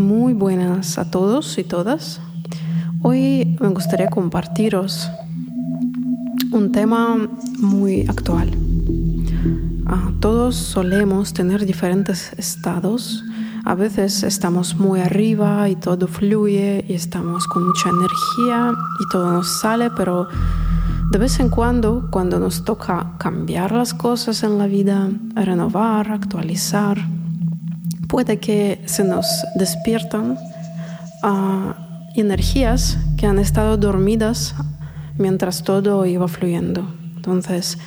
Muy buenas a todos y todas. Hoy me gustaría compartiros un tema muy actual. Ah, todos solemos tener diferentes estados. A veces estamos muy arriba y todo fluye y estamos con mucha energía y todo nos sale, pero de vez en cuando, cuando nos toca cambiar las cosas en la vida, renovar, actualizar, puede que se nos despiertan uh, energías que han estado dormidas mientras todo iba fluyendo. Entonces,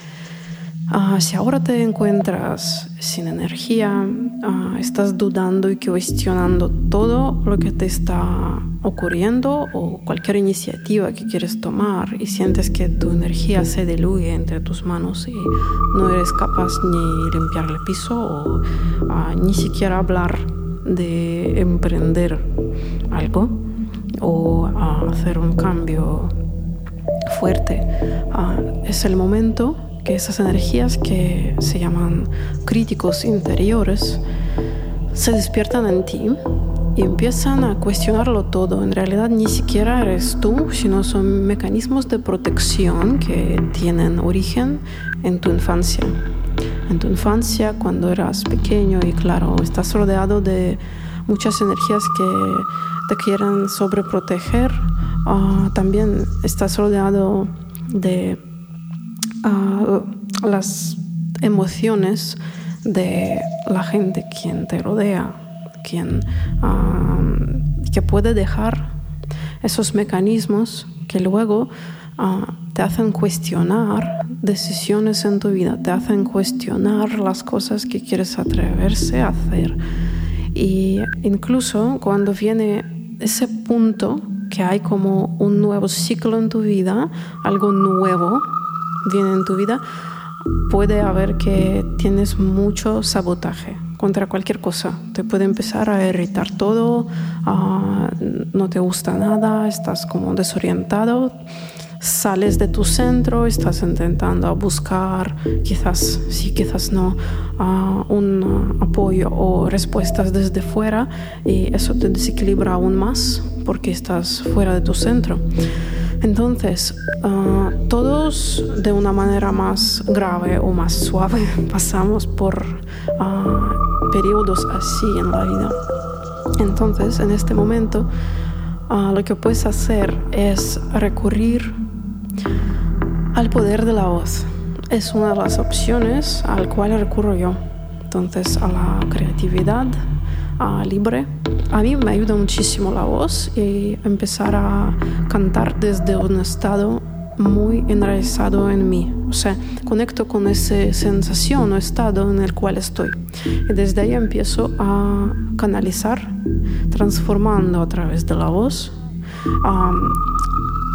uh, si ahora te encuentras sin energía, uh, estás dudando y cuestionando todo lo que te está ocurriendo o cualquier iniciativa que quieres tomar y sientes que tu energía se diluye entre tus manos y no eres capaz ni limpiar el piso o uh, ni siquiera hablar de emprender algo o hacer un cambio fuerte, es el momento que esas energías que se llaman críticos interiores se despiertan en ti y empiezan a cuestionarlo todo. En realidad ni siquiera eres tú, sino son mecanismos de protección que tienen origen en tu infancia. En tu infancia, cuando eras pequeño y claro, estás rodeado de muchas energías que te quieren sobreproteger, uh, también estás rodeado de uh, las emociones de la gente quien te rodea quien que puede dejar esos mecanismos que luego ah, te hacen cuestionar decisiones en tu vida, te hacen cuestionar las cosas que quieres atreverse a hacer. Y incluso cuando viene ese punto que hay como un nuevo ciclo en tu vida, algo nuevo viene en tu vida, puede haber que tienes mucho sabotaje contra cualquier cosa. Te puede empezar a irritar todo, uh, no te gusta nada, estás como desorientado, sales de tu centro, estás intentando buscar, quizás sí, quizás no, uh, un apoyo o respuestas desde fuera y eso te desequilibra aún más porque estás fuera de tu centro. Entonces, uh, todos de una manera más grave o más suave pasamos por uh, periodos así en la vida. Entonces, en este momento, uh, lo que puedes hacer es recurrir al poder de la voz. Es una de las opciones al cual recurro yo. Entonces, a la creatividad a libre. A mí me ayuda muchísimo la voz y empezar a cantar desde un estado muy enraizado en mí. O sea, conecto con esa sensación o estado en el cual estoy. Y desde ahí empiezo a canalizar, transformando a través de la voz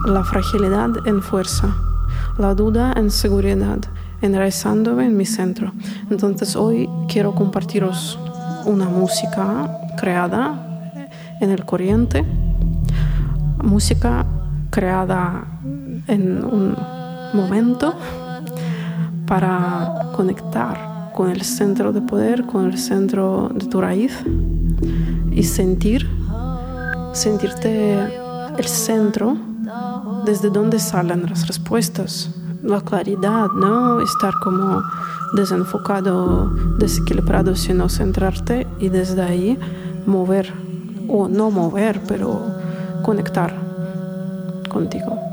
la fragilidad en fuerza, la duda en seguridad, enraizándome en mi centro. Entonces hoy quiero compartiros una música creada en el corriente, música creada en un momento para conectar con el centro de poder, con el centro de tu raíz y sentir, sentirte el centro desde donde salen las respuestas, la claridad, ¿no? Estar como desenfocado, desequilibrado, sino centrarte y desde ahí mover, o no mover, pero conectar contigo.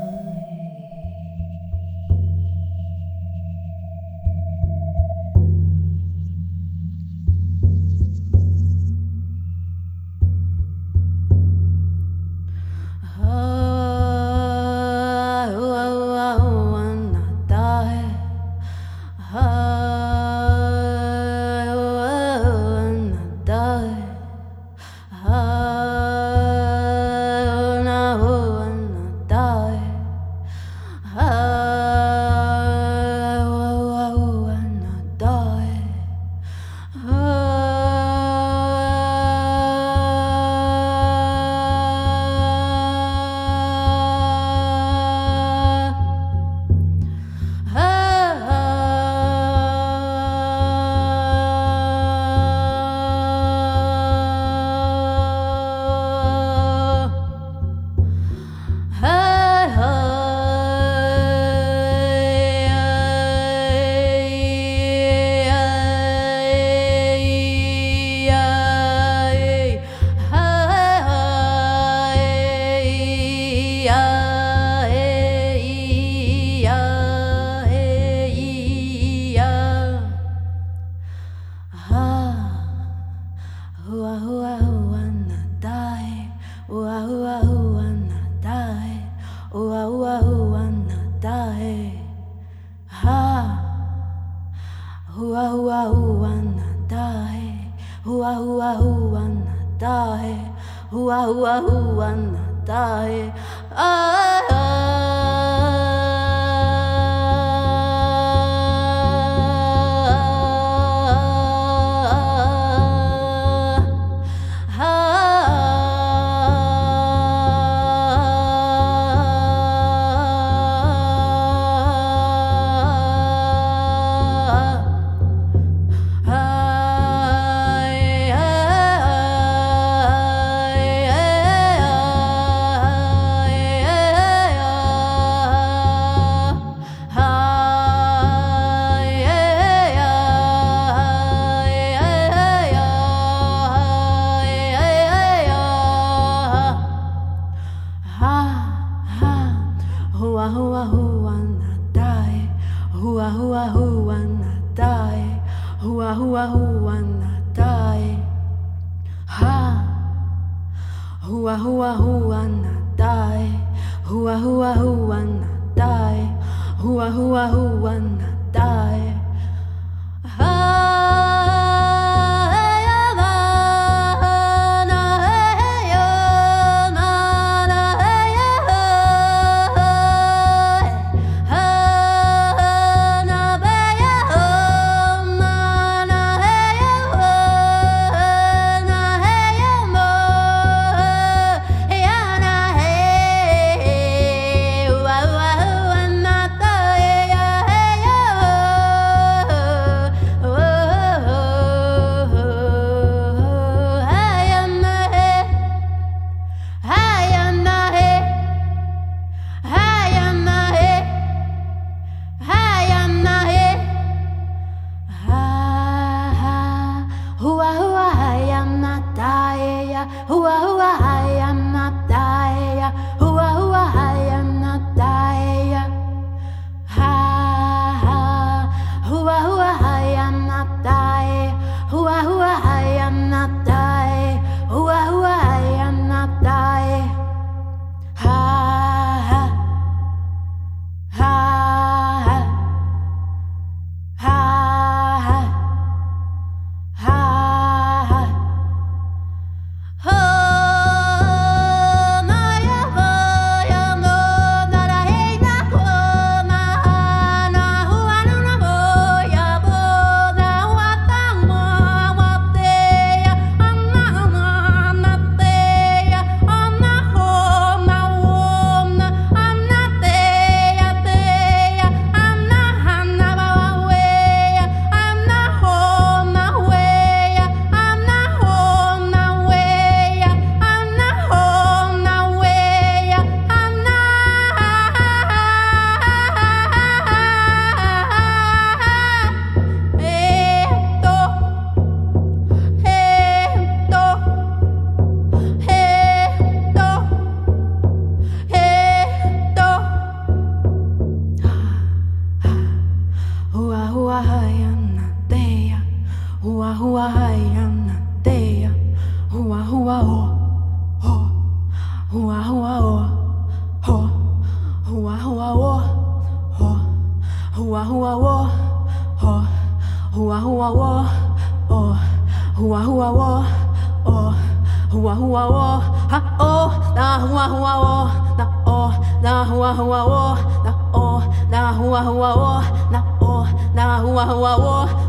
Die, hua hua hua nadae, ah. ah. Hua hua hua na tae Hua hua hua na tae Hua hua hua na tae Hua hua hai ana teia Hua hua o ho. Hua hua o ho. Hua o o ho. Hua o. O Hua hua o. O Hua hua o. O Na hua o na o. Na hua hua o. Na o Na hua hua o. Na o Na hua o